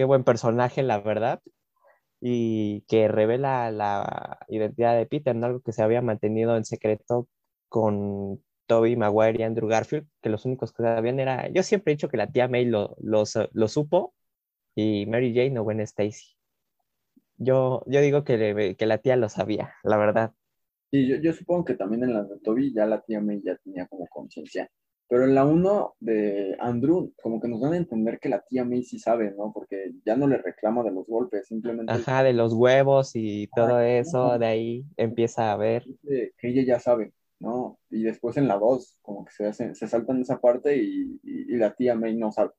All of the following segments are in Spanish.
qué buen personaje, la verdad, y que revela la identidad de Peter, ¿no? algo que se había mantenido en secreto con Toby Maguire y Andrew Garfield, que los únicos que sabían era, yo siempre he dicho que la tía May lo, lo, supo y Mary Jane o Gwen Stacy. Yo, yo digo que, que la tía lo sabía, la verdad. Sí, yo, yo, supongo que también en la de Toby ya la tía May ya tenía como conciencia. Pero en la 1 de Andrew, como que nos dan a entender que la tía May sí sabe, ¿no? Porque ya no le reclama de los golpes, simplemente. Ajá, de los huevos y todo eso, de ahí empieza a ver. Que ella ya sabe, ¿no? Y después en la 2, como que se, hacen, se saltan esa parte y, y, la tía May no sabe.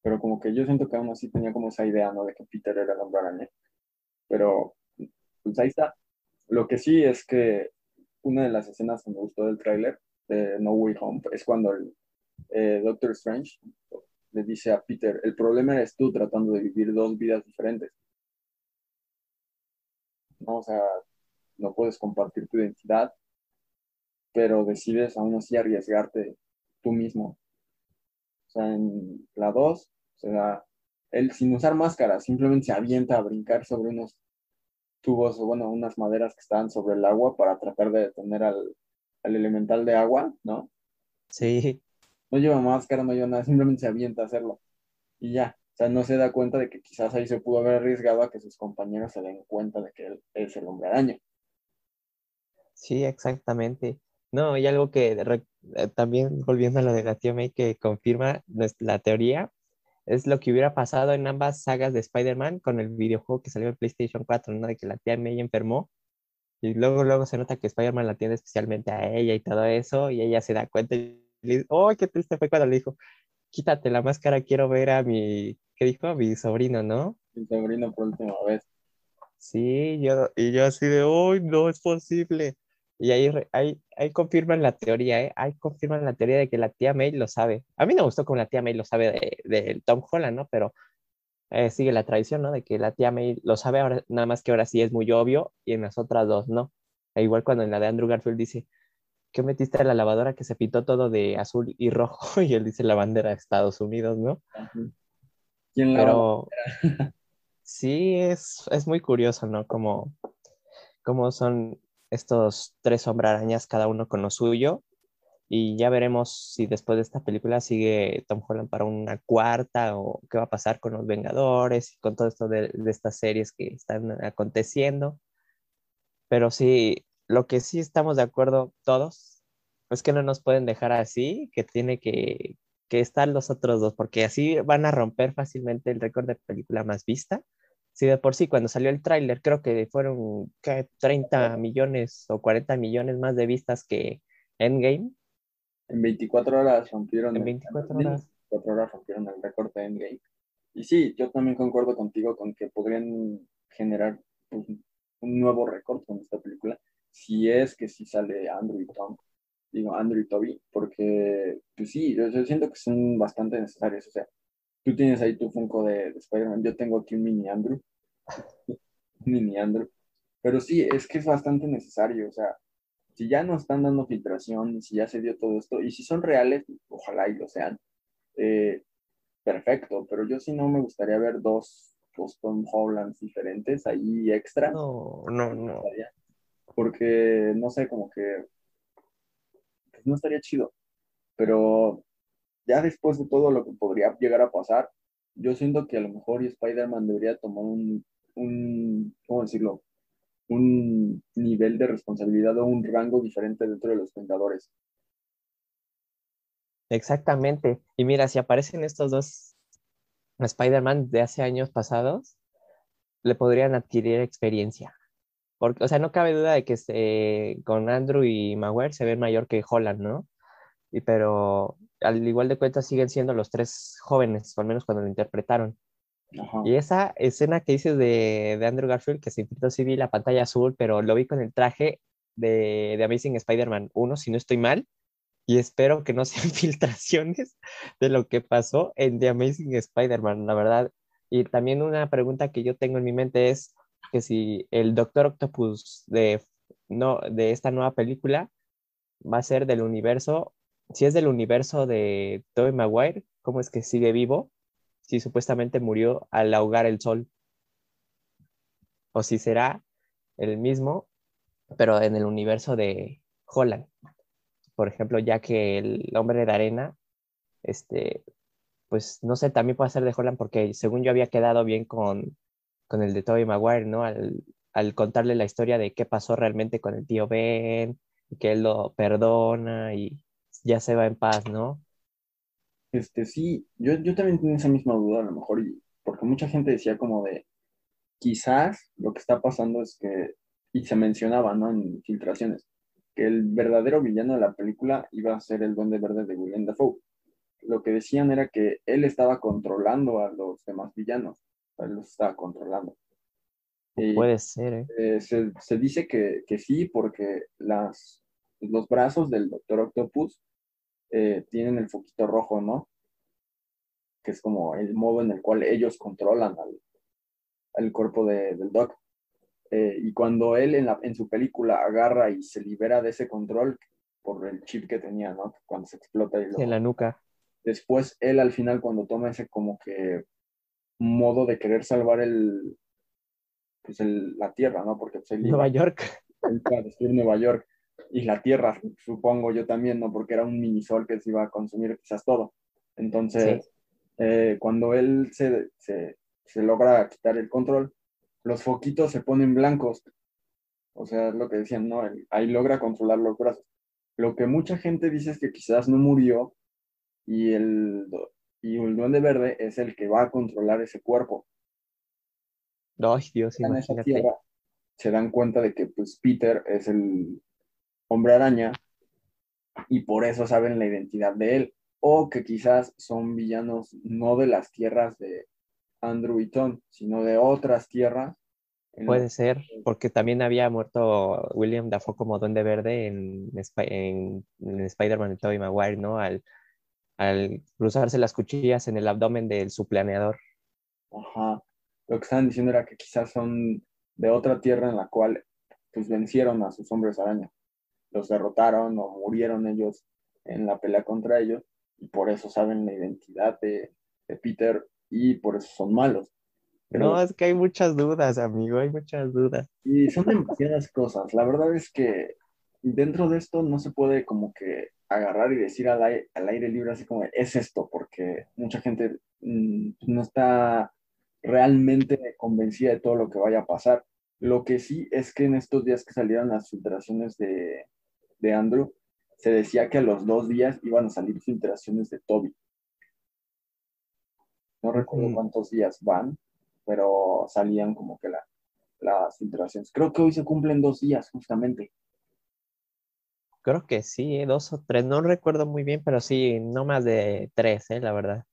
Pero como que yo siento que aún así tenía como esa idea, ¿no? De que Peter era el hombre araña. Pero, pues ahí está. Lo que sí es que una de las escenas que me gustó del tráiler de No Way Home es cuando el eh, Doctor Strange le dice a Peter, el problema eres tú tratando de vivir dos vidas diferentes. ¿No? O sea, no puedes compartir tu identidad, pero decides aún así arriesgarte tú mismo. O sea, en la 2, o sea, él sin usar máscara, simplemente se avienta a brincar sobre unos tubos o bueno, unas maderas que estaban sobre el agua para tratar de detener al elemental de agua, ¿no? Sí. No lleva máscara, no lleva nada, simplemente se avienta a hacerlo. Y ya, o sea, no se da cuenta de que quizás ahí se pudo haber arriesgado a que sus compañeros se den cuenta de que él es el hombre araña. Sí, exactamente. No, y algo que eh, también volviendo a lo de la tía May que confirma la teoría, es lo que hubiera pasado en ambas sagas de Spider-Man con el videojuego que salió en PlayStation 4, ¿no? De que la tía May enfermó y luego, luego se nota que Spider-Man la tiene especialmente a ella y todo eso, y ella se da cuenta le ¡oh, qué triste fue cuando le dijo, quítate la máscara, quiero ver a mi, ¿qué dijo? A mi sobrino, ¿no? Mi sobrino por última vez. Sí, yo, y yo así de, ¡oh, no es posible! Y ahí, ahí, ahí confirman la teoría, ¿eh? Ahí confirman la teoría de que la tía May lo sabe. A mí no me gustó como la tía May lo sabe de, de Tom Holland, ¿no? Pero eh, sigue la tradición, ¿no? De que la tía May lo sabe ahora, nada más que ahora sí es muy obvio y en las otras dos no. E igual cuando en la de Andrew Garfield dice, ¿qué metiste en la lavadora que se pintó todo de azul y rojo? Y él dice la bandera de Estados Unidos, ¿no? ¿Quién la Pero sí, es, es muy curioso, ¿no? Como, como son estos tres hombres arañas, cada uno con lo suyo, y ya veremos si después de esta película sigue Tom Holland para una cuarta o qué va a pasar con los Vengadores y con todo esto de, estas series que están aconteciendo. Pero sí, lo que sí estamos de acuerdo todos es que no nos pueden dejar así, que tiene que, que estar los otros dos, porque así van a romper fácilmente el récord de película más vista. Si de por sí cuando salió el tráiler creo que fueron 30 millones o 40 millones más de vistas que Endgame, en 24 horas rompieron. En 24 horas. 24 horas rompieron el récord de Endgame. Y sí, yo también concuerdo contigo con que podrían generar pues, un nuevo récord con esta película, si es que sí sale Andrew y Tom, digo Andrew y Toby, porque pues sí, yo, siento que son bastante necesarios, o sea, tú tienes ahí tu Funko de, de Spider-Man, yo tengo aquí un mini Andrew, un mini Andrew, pero sí, es que es bastante necesario, o sea, si ya no están dando filtración, si ya se dio todo esto, y si son reales, ojalá y lo sean, eh, perfecto, pero yo sí no me gustaría ver dos, Tom Hollands diferentes ahí extra. No, no, no. Porque, no sé, como que pues, no estaría chido, pero ya después de todo lo que podría llegar a pasar, yo siento que a lo mejor Spider-Man debería tomar un, un, ¿cómo decirlo? un nivel de responsabilidad o un rango diferente dentro de los Vengadores. Exactamente. Y mira, si aparecen estos dos Spider-Man de hace años pasados, le podrían adquirir experiencia. Porque, o sea, no cabe duda de que se, con Andrew y Maguire se ve mayor que Holland, ¿no? Y, pero al igual de cuentas siguen siendo los tres jóvenes, al menos cuando lo interpretaron. Y esa escena que dices de, de Andrew Garfield, que se infiltró, sí vi la pantalla azul, pero lo vi con el traje de, de Amazing Spider-Man 1, si no estoy mal, y espero que no sean filtraciones de lo que pasó en The Amazing Spider-Man, la verdad. Y también una pregunta que yo tengo en mi mente es que si el Doctor Octopus de, no, de esta nueva película va a ser del universo, si es del universo de Tobey Maguire, ¿cómo es que sigue vivo? si supuestamente murió al ahogar el sol. O si será el mismo, pero en el universo de Holland. Por ejemplo, ya que el hombre de arena, este, pues no sé, también puede ser de Holland porque según yo había quedado bien con, con el de Tobey Maguire, ¿no? Al, al contarle la historia de qué pasó realmente con el tío Ben, que él lo perdona y ya se va en paz, ¿no? Este, sí, yo, yo también tengo esa misma duda a lo mejor, y, porque mucha gente decía como de, quizás lo que está pasando es que, y se mencionaba, ¿no? En filtraciones, que el verdadero villano de la película iba a ser el Duende Verde de William Dafoe. Lo que decían era que él estaba controlando a los demás villanos, él los estaba controlando. Puede ser, ¿eh? eh se, se, dice que, que, sí, porque las, los brazos del Doctor Octopus eh, tienen el foquito rojo, ¿no? Que es como el modo en el cual ellos controlan al, al cuerpo de, del Doc. Eh, y cuando él en, la, en su película agarra y se libera de ese control por el chip que tenía, ¿no? Cuando se explota. Y en la nuca. Después él al final cuando toma ese como que modo de querer salvar el, pues el, la tierra, ¿no? Porque pues, Nueva York. Él iba a destruir Nueva York y la Tierra, supongo yo también, ¿no? Porque era un minisol que se iba a consumir quizás todo. Entonces, eh, cuando él se, se, se, logra quitar el control, los foquitos se ponen blancos. O sea, es lo que decían, ¿no? ahí logra controlar los brazos. Lo que mucha gente dice es que quizás no murió y el, y el duende verde es el que va a controlar ese cuerpo. Ay, Dios, imagínate. se dan cuenta de que pues Peter es el hombre araña y por eso saben la identidad de él. O que quizás son villanos no de las tierras de Andrew y Tom, sino de otras tierras. Puede ser, porque también había muerto William Dafoe como Duende Verde en, en, en Spider-Man de Tobey Maguire, ¿no? Al, al cruzarse las cuchillas en el abdomen del su planeador. Ajá. Lo que estaban diciendo era que quizás son de otra tierra en la cual pues vencieron a sus hombres araña los derrotaron o murieron ellos en la pelea contra ellos y por eso saben la identidad de, Peter y por eso son malos. no, es que hay muchas dudas, amigo, hay muchas dudas. Y son demasiadas cosas. La verdad es que dentro de esto no se puede como que agarrar y decir al aire, al aire libre así como es esto, porque mucha gente mm, no está realmente convencida de todo lo que vaya a pasar. Lo que sí es que en estos días que salieron las filtraciones de, de Andrew, se decía que a los dos días iban a salir filtraciones de Toby. No recuerdo cuántos días van, pero salían como que la, las filtraciones. Creo que hoy se cumplen dos días, justamente. Creo que sí, dos o tres, no recuerdo muy bien, pero sí, no más de tres, ¿eh? la verdad.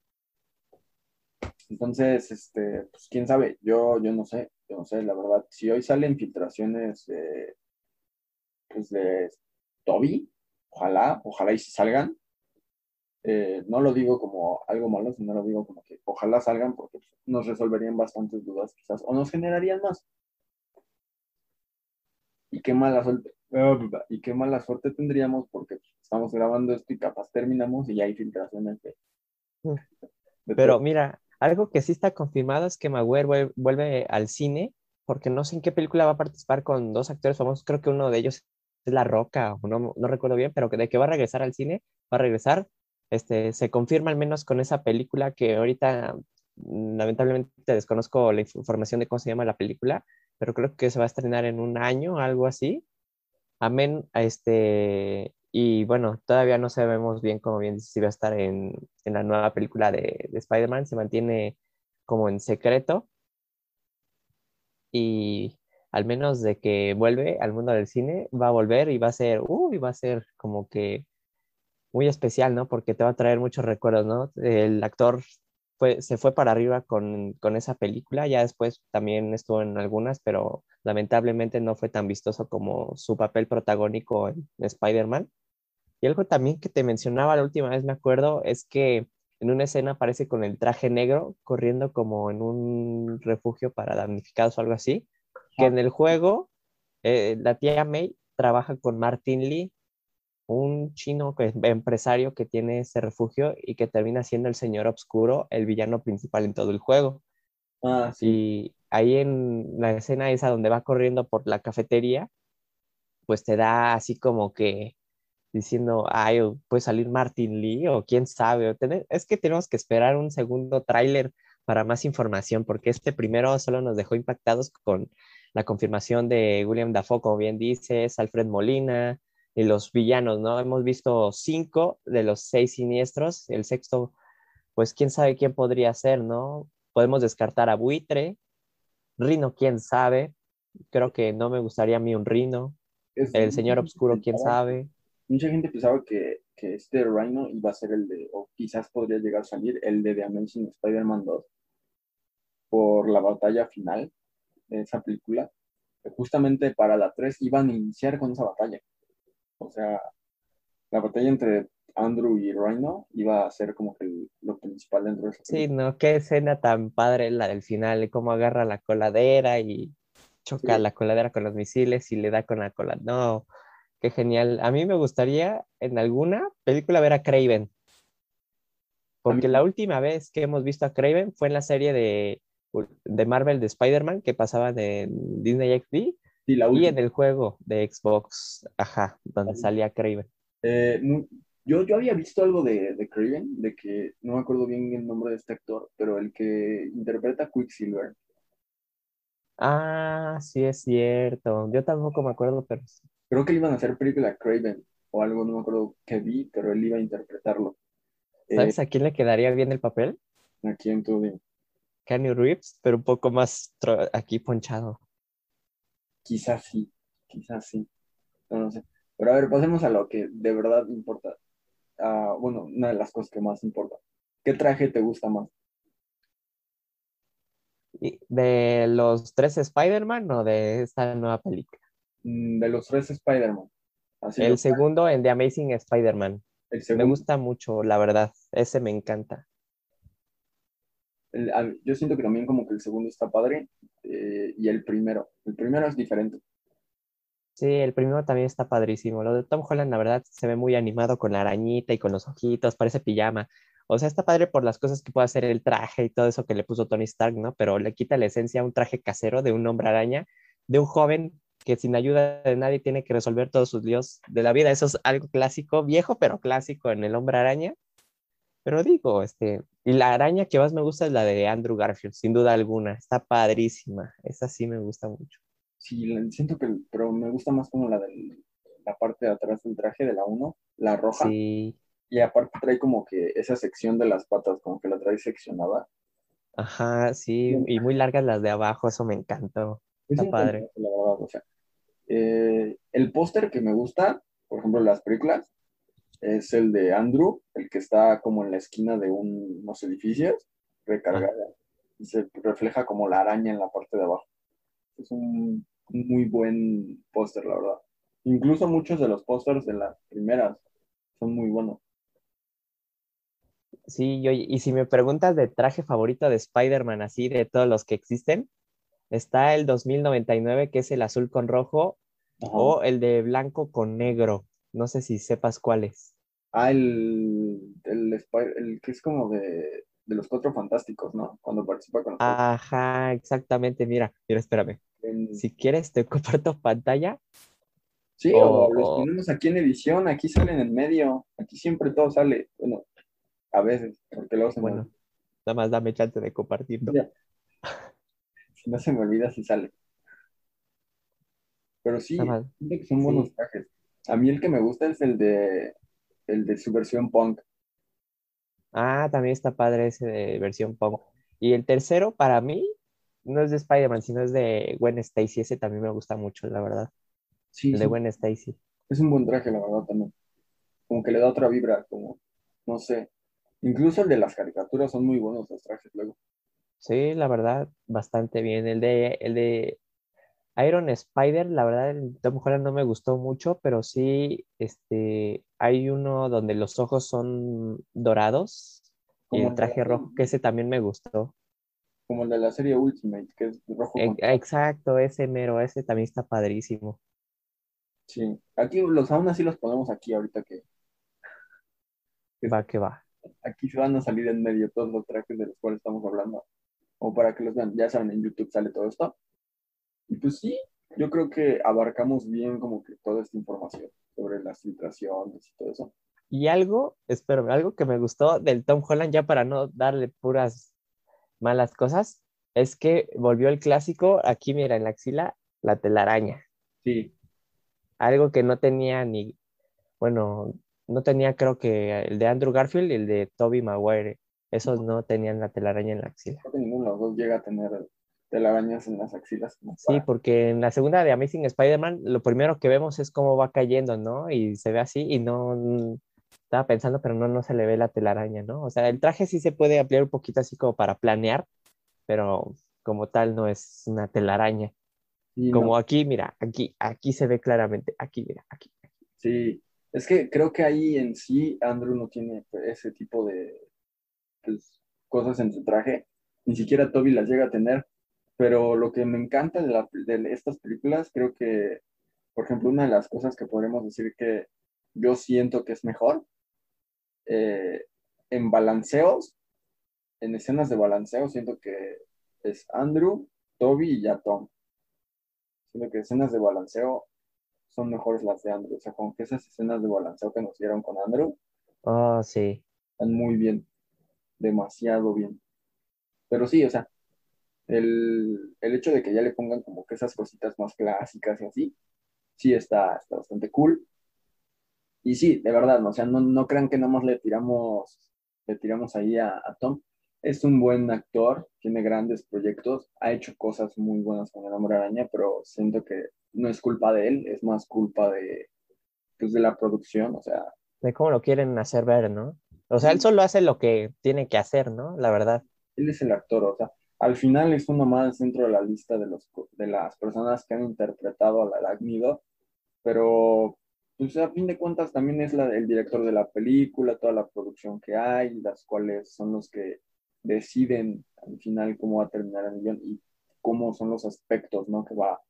Entonces, este, pues quién sabe, yo, yo no sé, yo no sé, la verdad, si hoy salen filtraciones de, pues de Toby, ojalá, ojalá y si salgan. Eh, no lo digo como algo malo, sino lo digo como que ojalá salgan porque nos resolverían bastantes dudas quizás, o nos generarían más. Y qué mala suerte, y qué mala suerte tendríamos porque estamos grabando esto y capaz terminamos y ya hay filtraciones de... Pero mira, algo que sí está confirmado es que Maguire vuelve al cine porque no sé en qué película va a participar con dos actores famosos, creo que uno de ellos es La Roca, no, no recuerdo bien, pero de que va a regresar al cine, va a regresar. Este, se confirma al menos con esa película que ahorita mm, lamentablemente desconozco la información de cómo se llama la película, pero creo que se va a estrenar en un año, algo así. Amén, este, y bueno, todavía no sabemos bien, como bien si va a estar en, en la nueva película de, de Spider-Man, se mantiene como en secreto. Y al menos de que vuelve al mundo del cine, va a volver y va a ser, uy, va a ser como que muy especial, ¿no? Porque te va a traer muchos recuerdos, ¿no? El actor fue, se fue para arriba con, con esa película, ya después también estuvo en algunas, pero lamentablemente no fue tan vistoso como su papel protagónico en Spider-Man. Y algo también que te mencionaba la última vez, me acuerdo, es que en una escena aparece con el traje negro corriendo como en un refugio para damnificados o algo así que en el juego eh, la tía May trabaja con Martin Lee un chino que, empresario que tiene ese refugio y que termina siendo el señor oscuro, el villano principal en todo el juego. Ah, sí. Y ahí en la escena esa donde va corriendo por la cafetería, pues te da así como que diciendo, ay, puede salir Martin Lee o quién sabe. Es que tenemos que esperar un segundo tráiler para más información, porque este primero solo nos dejó impactados con la confirmación de William Dafoe, como bien dices, Alfred Molina y los villanos, ¿no? Hemos visto cinco de los seis siniestros, el sexto, pues quién sabe quién podría ser, ¿no? Podemos descartar a Buitre, Rino, quién sabe, creo que no me gustaría a mí un Rino, el señor Obscuro, quién sabe. Mucha gente pensaba que, que este Rhino iba a ser el de, o quizás podría llegar a salir, el de The Amazing Spider-Man 2, por la batalla final de esa película. Justamente para la 3 iban a iniciar con esa batalla. O sea, la batalla entre Andrew y Rhino iba a ser como que lo principal dentro de esa Sí, no, qué escena tan padre la del final, cómo agarra la coladera y choca la coladera con los misiles y le da con la cola. No, qué genial. A mí me gustaría en alguna película ver a Craven. Porque la última vez que hemos visto a Craven fue en la serie de, de Marvel de Spider-Man que pasaban en Disney XD y, en el juego de Xbox, ajá, donde salía Craven. Eh, yo, yo había visto algo de, de Craven, de que no me acuerdo bien el nombre de este actor, pero el que interpreta Quicksilver. Ah, sí es cierto. Yo tampoco me acuerdo, pero Creo que le iban a hacer película Craven o algo, no me acuerdo qué vi, pero él iba a interpretarlo. ¿Sabes eh, a quién le quedaría bien el papel? ¿A quién tú bien? Kenny Reeves, pero un poco más aquí ponchado. Quizás sí, quizás sí. No, sé. Pero a ver, pasemos a lo que de verdad importa. Ah, bueno, una de las cosas que más importa. ¿Qué traje te gusta más? ¿De los tres Spider-Man o de esta nueva película? Mm, de los tres Spider-Man. El segundo en The Amazing Spider-Man. Me gusta mucho, la verdad. Ese me encanta. Yo siento que también como que el segundo está padre eh, y el primero. El primero es diferente. Sí, el primero también está padrísimo. Lo de Tom Holland, la verdad, se ve muy animado con la arañita y con los ojitos, parece pijama. O sea, está padre por las cosas que puede hacer el traje y todo eso que le puso Tony Stark, ¿no? Pero le quita la esencia a un traje casero de un hombre araña, de un joven que sin ayuda de nadie tiene que resolver todos sus líos de la vida. Eso es algo clásico, viejo, pero clásico en el hombre araña. Pero digo, este, y la araña que más me gusta es la de Andrew Garfield, sin duda alguna. Está padrísima. Esa sí me gusta mucho. Sí, siento que, pero me gusta más como la de la parte de atrás del traje de la 1, la roja. Sí. Y aparte trae como que esa sección de las patas, como que la trae seccionada. Ajá, sí, y muy largas las de abajo, eso me encantó. Está padre. La verdad, o sea, eh, el póster que me gusta, por ejemplo, las películas, es el de Andrew, el que está como en la esquina de unos edificios, recargada, y se refleja como la araña en la parte de abajo. Es un, muy buen póster, la verdad. Incluso muchos de los pósters de las primeras son muy buenos. Sí, yo, y si me preguntas de traje favorito de Spider-Man, así de todos los que existen, Está el 2099, que es el azul con rojo, o el de blanco con negro. No sé si sepas cuál es. Ah, el, el, que es como de, los cuatro fantásticos, ¿no? Cuando participa con Ajá, exactamente. Mira, mira, espérame. Si quieres, te comparto pantalla. Sí, o, los ponemos aquí en edición, aquí salen en medio, aquí siempre todo sale. Bueno, a veces, porque luego se Bueno, nada más dame chance de compartirlo no se me olvida si sale. Pero sí, que son buenos trajes. A mí el que me gusta es el de el de su versión punk. Ah, también está padre ese de versión punk. Y el tercero, para mí, no es de Spider-Man, sino es de Gwen Stacy. Ese también me gusta mucho, la verdad. Sí. El de Gwen Stacy. Es un buen traje, la verdad, también. Como que le da otra vibra, como, no sé. Incluso el de las caricaturas son muy buenos los trajes luego. Sí, la verdad, bastante bien. El de, el de Iron Spider, la verdad, el Tom Holland no me gustó mucho, pero sí, este, hay uno donde los ojos son dorados y el traje rojo, que ese también me gustó. Como el de la serie Ultimate, que es rojo. exacto, ese mero, ese también está padrísimo. Sí, aquí los aún así los ponemos aquí ahorita que Va que va. aquí se van a salir en medio todos los trajes de los cuales estamos hablando. O para que los vean, ya saben, en YouTube sale todo esto. Y pues sí, yo creo que abarcamos bien como que toda esta información sobre las filtraciones y todo eso. Y algo, espero, algo que me gustó del Tom Holland, ya para no darle puras malas cosas, es que volvió el clásico, aquí mira, en la axila, la telaraña. Sí, Algo que no tenía ni, bueno, no tenía creo que el de Andrew Garfield y el de Toby Maguire. Esos no tenían la telaraña en la axila. creo que ninguno de los dos llega a tener telarañas en las axilas. como Sí, para- porque en la segunda de Amazing Spider-Man, lo primero que vemos es cómo va cayendo, ¿no? Y se ve así y no, estaba pensando, pero no, no se le ve la telaraña, ¿no? O sea, el traje sí se puede ampliar un poquito así como para planear, pero como tal no es una telaraña. Sí, no. Como aquí, mira, aquí, aquí se ve claramente, aquí, mira, aquí. Sí, es que creo que ahí en sí Andrew no tiene ese tipo de pues, cosas en su traje, ni siquiera Toby las llega a tener, pero lo que me encanta de, la- de estas películas, creo que, por ejemplo, una de las cosas que podremos decir que yo siento que es mejor, eh, en balanceos, en escenas de balanceo, siento que es Andrew, Toby y ya Tom. Siento que escenas de balanceo son mejores las de Andrew. O sea, como que esas escenas de balanceo que nos dieron con Andrew Oh, sí. están muy bien, demasiado bien. Pero sí, o sea, el, el hecho de que ya le pongan como que esas cositas más clásicas y así, sí está, está bastante cool. Y sí, de verdad, ¿no? o sea, no, no crean que nada más le tiramos, le tiramos ahí a, a Tom. Es un buen actor, tiene grandes proyectos, ha hecho cosas muy buenas con el Hombre Araña, pero siento que no es culpa de él, es más culpa de, pues, de la producción, o sea, De cómo lo quieren hacer ver, ¿no? O sea, él solo hace lo que tiene que hacer, ¿no? La verdad. él es el actor, o sea, al final es uno más dentro de la lista de, los, de las personas que han interpretado al arácnido, pero pues a fin de cuentas también es el director de la película, toda la producción que hay, las cuales son los que deciden al final cómo va a terminar el guion y cómo son los aspectos, ¿no? que va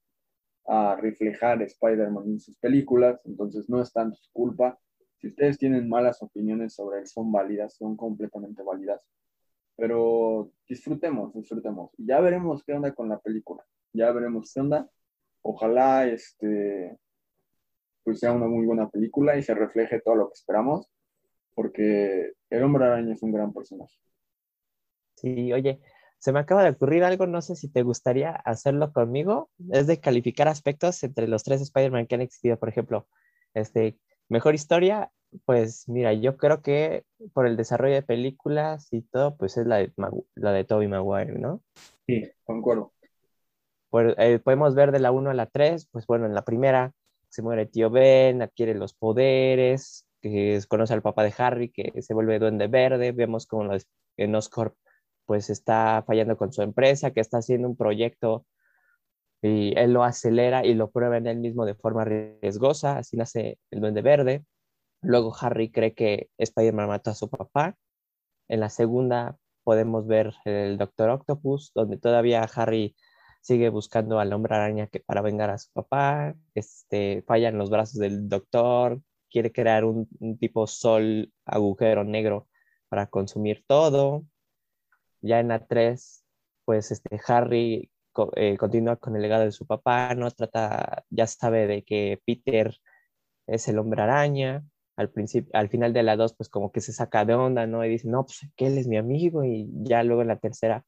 a reflejar Spider-Man en sus películas, entonces no es tanto su culpa. Si ustedes tienen malas opiniones sobre él, son válidas, son completamente válidas pero disfrutemos, disfrutemos. Ya veremos qué onda con la película. Ya veremos qué onda. Ojalá este pues sea una muy buena película y se refleje todo lo que esperamos, porque el Hombre Araña es un gran personaje. Sí, oye, se me acaba de ocurrir algo, no sé si te gustaría hacerlo conmigo, es de calificar aspectos entre los tres Spider-Man que han existido, por ejemplo, este, mejor historia, pues mira, yo creo que por el desarrollo de películas y todo, pues es la de, Magu- la de Tobey Maguire, ¿no? Sí, concuerdo. Por- eh, podemos ver de la 1 a la 3, pues bueno, en la primera se muere tío Ben, adquiere los poderes, que es- conoce al papá de Harry, que se vuelve duende verde, vemos como los, en Oscorp pues está fallando con su empresa, que está haciendo un proyecto y él lo acelera y lo prueba en él mismo de forma riesgosa, así nace el duende verde. Luego Harry cree que Spider-Man mató a su papá. En la segunda podemos ver el Doctor Octopus, donde todavía Harry sigue buscando al hombre araña que para vengar a su papá, este, falla en los brazos del doctor, quiere crear un, tipo sol agujero negro para consumir todo. Ya en la 3, pues este, Harry eh, continúa con el legado de su papá, no trata, ya sabe de que Peter es el hombre araña. Al principio, al final de la 2, pues como que se saca de onda, ¿no? Y dice, no, pues que él es mi amigo. Y ya luego en la tercera,